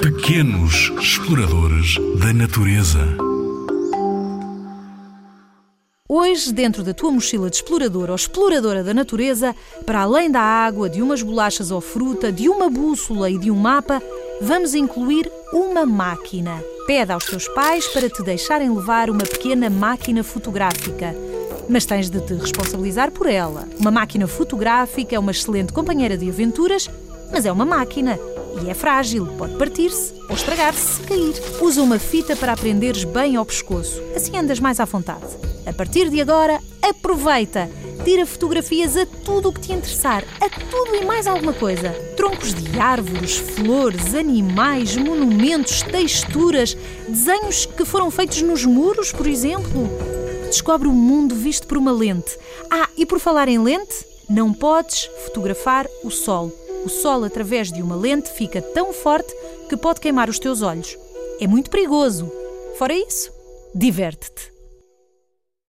Pequenos exploradores da natureza. Hoje, dentro da tua mochila de explorador ou exploradora da natureza, para além da água, de umas bolachas ou fruta, de uma bússola e de um mapa, vamos incluir uma máquina. Pede aos teus pais para te deixarem levar uma pequena máquina fotográfica. Mas tens de te responsabilizar por ela. Uma máquina fotográfica é uma excelente companheira de aventuras, mas é uma máquina e é frágil, pode partir-se ou estragar-se se cair. Usa uma fita para aprenderes bem ao pescoço, assim andas mais à vontade. A partir de agora, aproveita! Tira fotografias a tudo o que te interessar, a tudo e mais alguma coisa. Troncos de árvores, flores, animais, monumentos, texturas, desenhos que foram feitos nos muros, por exemplo. Descobre o mundo visto por uma lente. Ah, e por falar em lente, não podes fotografar o sol. O sol, através de uma lente, fica tão forte que pode queimar os teus olhos. É muito perigoso. Fora isso, diverte-te.